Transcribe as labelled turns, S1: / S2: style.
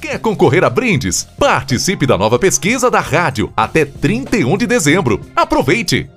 S1: Quer concorrer a brindes? Participe da nova pesquisa da rádio até 31 de dezembro. Aproveite!